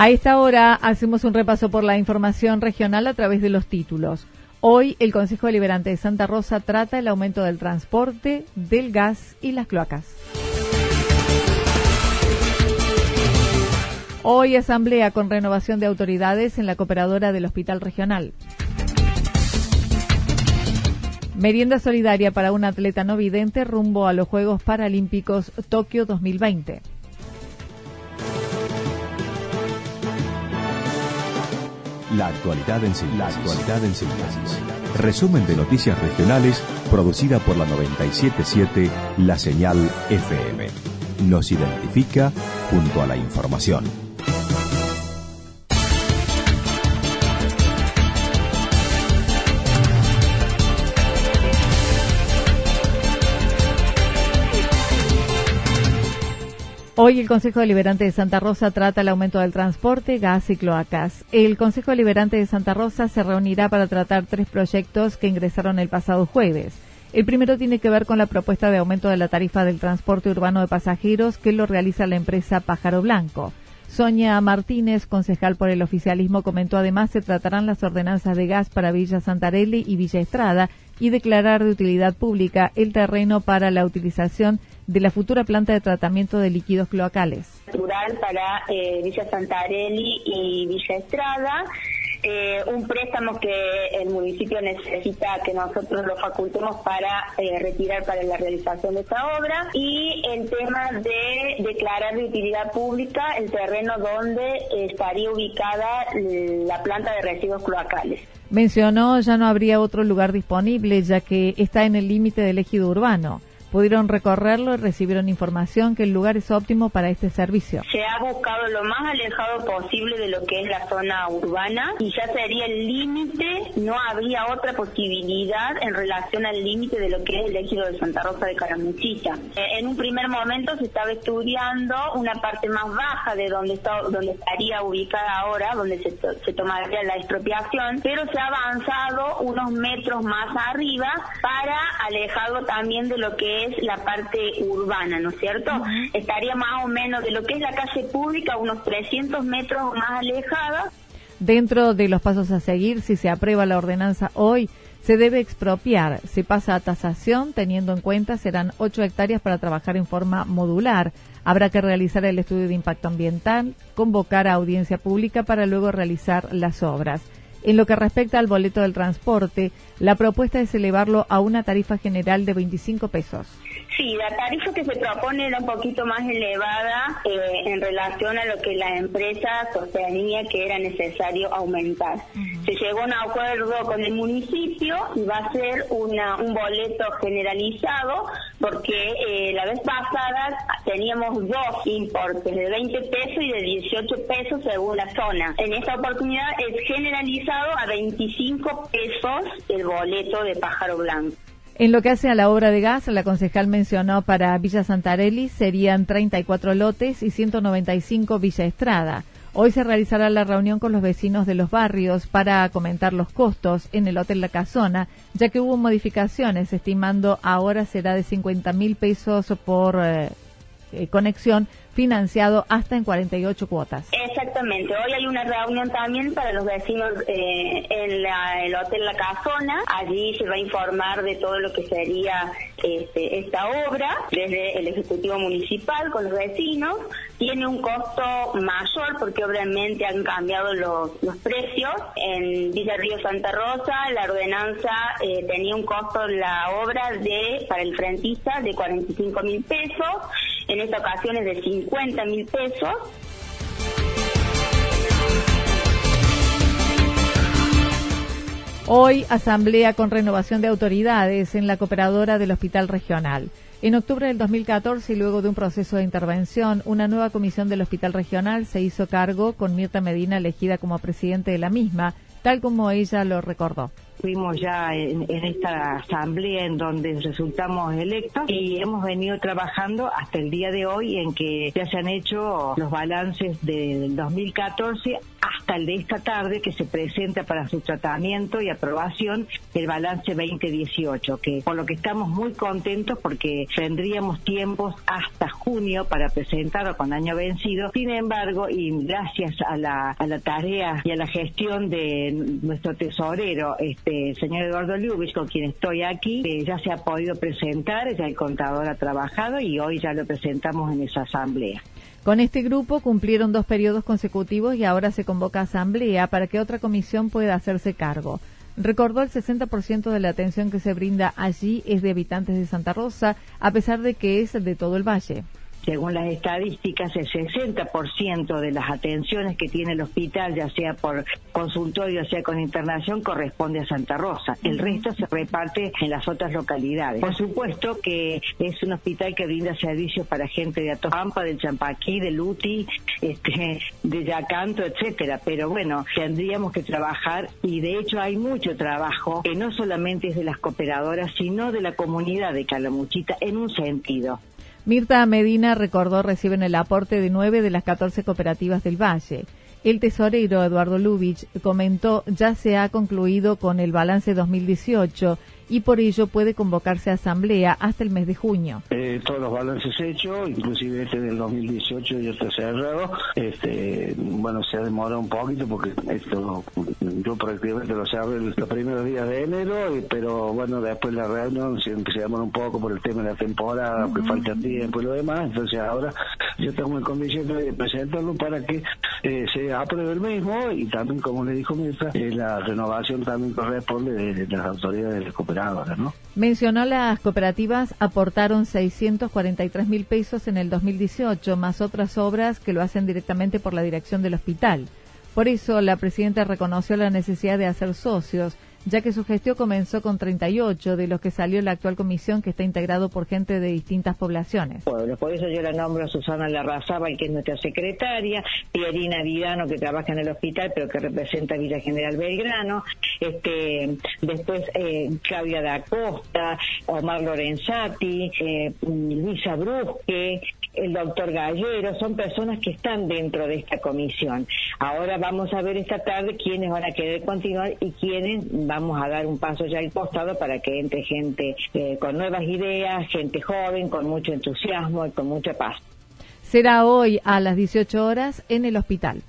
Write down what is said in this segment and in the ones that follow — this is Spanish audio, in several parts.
A esta hora hacemos un repaso por la información regional a través de los títulos. Hoy el Consejo Deliberante de Santa Rosa trata el aumento del transporte, del gas y las cloacas. Hoy asamblea con renovación de autoridades en la cooperadora del Hospital Regional. Merienda solidaria para un atleta no vidente rumbo a los Juegos Paralímpicos Tokio 2020. La actualidad en síntesis. La actualidad en. Resumen de noticias regionales producida por la 977 La Señal FM. Nos identifica junto a la información. Hoy el Consejo Deliberante de Santa Rosa trata el aumento del transporte, gas y cloacas. El Consejo Deliberante de Santa Rosa se reunirá para tratar tres proyectos que ingresaron el pasado jueves. El primero tiene que ver con la propuesta de aumento de la tarifa del transporte urbano de pasajeros que lo realiza la empresa Pájaro Blanco. Sonia Martínez, concejal por el oficialismo, comentó además se tratarán las ordenanzas de gas para Villa Santarelli y Villa Estrada y declarar de utilidad pública el terreno para la utilización de la futura planta de tratamiento de líquidos cloacales. Natural para eh, Villa Santarelli y Villa Estrada. Eh, un préstamo que el municipio necesita que nosotros lo facultemos para eh, retirar para la realización de esta obra y el tema de declarar de utilidad pública el terreno donde estaría ubicada la planta de residuos cloacales. Mencionó ya no habría otro lugar disponible ya que está en el límite del ejido urbano. Pudieron recorrerlo y recibieron información que el lugar es óptimo para este servicio. Se ha buscado lo más alejado posible de lo que es la zona urbana y ya sería el límite, no habría otra posibilidad en relación al límite de lo que es el ejido de Santa Rosa de Caramuchita. Eh, en un primer momento se estaba estudiando una parte más baja de donde, está, donde estaría ubicada ahora, donde se, se tomaría la expropiación, pero se ha avanzado unos metros más arriba para alejarlo también de lo que la parte urbana, ¿no es cierto? Estaría más o menos de lo que es la calle pública, unos 300 metros más alejada. Dentro de los pasos a seguir, si se aprueba la ordenanza hoy, se debe expropiar. Se pasa a tasación, teniendo en cuenta serán 8 hectáreas para trabajar en forma modular. Habrá que realizar el estudio de impacto ambiental, convocar a audiencia pública para luego realizar las obras. En lo que respecta al boleto del transporte, la propuesta es elevarlo a una tarifa general de 25 pesos. Sí, la tarifa que se propone era un poquito más elevada eh, en relación a lo que la empresa sostenía que era necesario aumentar. Se llegó a un acuerdo con el municipio y va a ser una, un boleto generalizado porque eh, la vez pasada teníamos dos importes de 20 pesos y de 18 pesos según la zona. En esta oportunidad es generalizado a 25 pesos el boleto de pájaro blanco. En lo que hace a la obra de gas, la concejal mencionó para Villa Santarelli serían 34 lotes y 195 Villa Estrada. Hoy se realizará la reunión con los vecinos de los barrios para comentar los costos en el Hotel La Casona, ya que hubo modificaciones, estimando ahora será de 50 mil pesos por eh, eh, conexión financiado hasta en 48 cuotas. Exactamente. Hoy hay una reunión también para los vecinos eh, en el Hotel La Casona. Allí se va a informar de todo lo que sería este, esta obra desde el Ejecutivo Municipal con los vecinos. Tiene un costo mayor porque obviamente han cambiado los, precios. En Villa Río Santa Rosa la ordenanza eh, tenía un costo la obra de para el frentista de 45 mil pesos. En esta ocasión es de 50 mil pesos. Hoy, asamblea con renovación de autoridades en la cooperadora del Hospital Regional. En octubre del 2014 y luego de un proceso de intervención, una nueva comisión del Hospital Regional se hizo cargo con Mirta Medina elegida como presidente de la misma, tal como ella lo recordó. Fuimos ya en, esta asamblea en donde resultamos electos y hemos venido trabajando hasta el día de hoy en que ya se han hecho los balances del 2014 hasta el de esta tarde que se presenta para su tratamiento y aprobación el balance 2018, que por lo que estamos muy contentos porque tendríamos tiempos hasta junio para presentarlo con año vencido. Sin embargo, y gracias a la, a la tarea y a la gestión de nuestro tesorero, este señor Eduardo Lubich, con quien estoy aquí, eh, ya se ha podido presentar, ya el contador ha trabajado y hoy ya lo presentamos en esa asamblea. Con este grupo cumplieron dos periodos consecutivos y ahora se convoca asamblea para que otra comisión pueda hacerse cargo. Recordó el 60% de la atención que se brinda allí es de habitantes de Santa Rosa, a pesar de que es de todo el valle. Según las estadísticas, el 60% de las atenciones que tiene el hospital, ya sea por consultorio, sea con internación, corresponde a Santa Rosa. El resto se reparte en las otras localidades. Por supuesto que es un hospital que brinda servicios para gente de Atopampa, del Champaquí, de Luti, este, de Yacanto, etcétera. Pero bueno, tendríamos que trabajar y de hecho hay mucho trabajo que no solamente es de las cooperadoras, sino de la comunidad de Calamuchita en un sentido. Mirta Medina recordó reciben el aporte de nueve de las 14 cooperativas del Valle. El tesorero Eduardo Lubich comentó ya se ha concluido con el balance 2018 y por ello puede convocarse a asamblea hasta el mes de junio. Eh, todos los balances hechos, inclusive este del 2018 ya está cerrado. Este, bueno, se ha demorado un poquito porque esto yo prácticamente lo cerré los primeros días de enero, pero bueno, después la reunión se, se demora un poco por el tema de la temporada, que falta tiempo y lo demás. Entonces ahora yo estamos en condiciones de presentarlo para que eh, se apruebe el mismo y también, como le dijo Mirta, eh, la renovación también corresponde de, las autoridades Mencionó las cooperativas aportaron 643 mil pesos en el 2018, más otras obras que lo hacen directamente por la dirección del hospital. Por eso, la presidenta reconoció la necesidad de hacer socios ya que su gestión comenzó con 38, de los que salió la actual comisión que está integrado por gente de distintas poblaciones. Bueno, por eso yo la nombro a Susana Larrazábal, que es nuestra secretaria, Pierina Vidano, que trabaja en el hospital, pero que representa Villa General Belgrano, este, después eh, Claudia da Costa, Omar Lorenzati, eh, Luisa Brusque, el doctor Gallero, son personas que están dentro de esta comisión. Ahora vamos a ver esta tarde quiénes van a querer continuar y quiénes vamos a dar un paso ya al costado para que entre gente eh, con nuevas ideas, gente joven, con mucho entusiasmo y con mucha paz. Será hoy a las 18 horas en el hospital.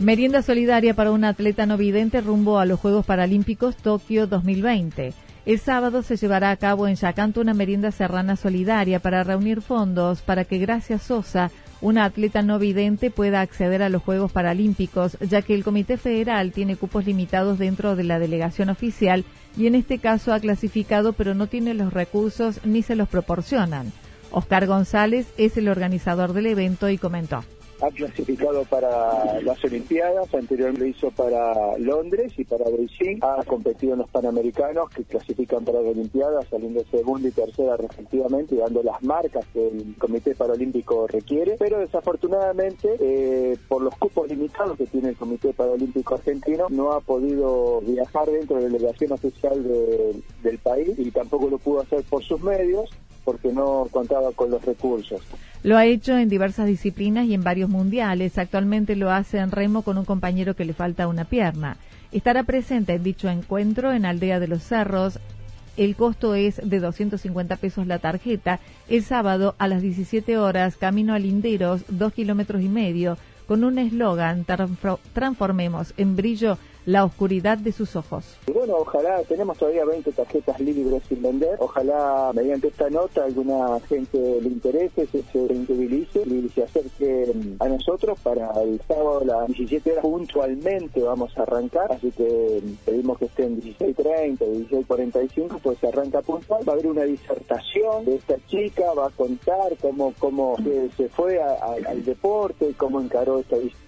Merienda solidaria para un atleta no vidente rumbo a los Juegos Paralímpicos Tokio 2020. El sábado se llevará a cabo en Yacanto una merienda serrana solidaria para reunir fondos para que Gracia Sosa una atleta no vidente pueda acceder a los Juegos Paralímpicos, ya que el Comité Federal tiene cupos limitados dentro de la delegación oficial y en este caso ha clasificado pero no tiene los recursos ni se los proporcionan. Oscar González es el organizador del evento y comentó ha clasificado para las Olimpiadas, anteriormente hizo para Londres y para Beijing, ha competido en los Panamericanos que clasifican para las Olimpiadas, saliendo segunda y tercera respectivamente, dando las marcas que el Comité Paralímpico requiere, pero desafortunadamente eh, por los cupos limitados que tiene el Comité Paralímpico Argentino no ha podido viajar dentro de la delegación oficial del país y tampoco lo pudo hacer por sus medios porque no contaba con los recursos. Lo ha hecho en diversas disciplinas y en varios mundiales. Actualmente lo hace en remo con un compañero que le falta una pierna. Estará presente en dicho encuentro en Aldea de los Cerros El costo es de 250 pesos la tarjeta. El sábado a las 17 horas, camino a Linderos, dos kilómetros y medio, con un eslogan, transformemos en brillo la oscuridad de sus ojos. bueno, ojalá, tenemos todavía 20 tarjetas libres sin vender, ojalá mediante esta nota alguna gente le interese, se, se y se acerque mm, a nosotros para el sábado a las 17 horas puntualmente vamos a arrancar, así que mm, pedimos que estén 16.30, 16.45, pues se arranca puntual, va a haber una disertación de esta chica, va a contar cómo, cómo se, fue al deporte, cómo encaró esta visita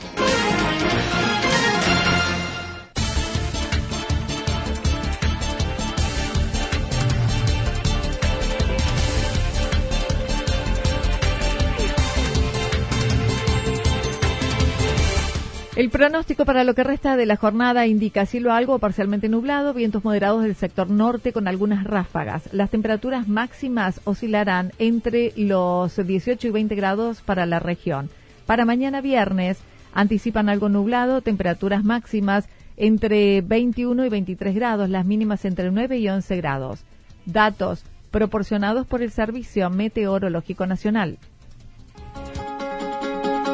El pronóstico para lo que resta de la jornada indica cielo algo parcialmente nublado, vientos moderados del sector norte con algunas ráfagas. Las temperaturas máximas oscilarán entre los 18 y 20 grados para la región. Para mañana viernes anticipan algo nublado, temperaturas máximas entre 21 y 23 grados, las mínimas entre 9 y 11 grados. Datos proporcionados por el Servicio Meteorológico Nacional.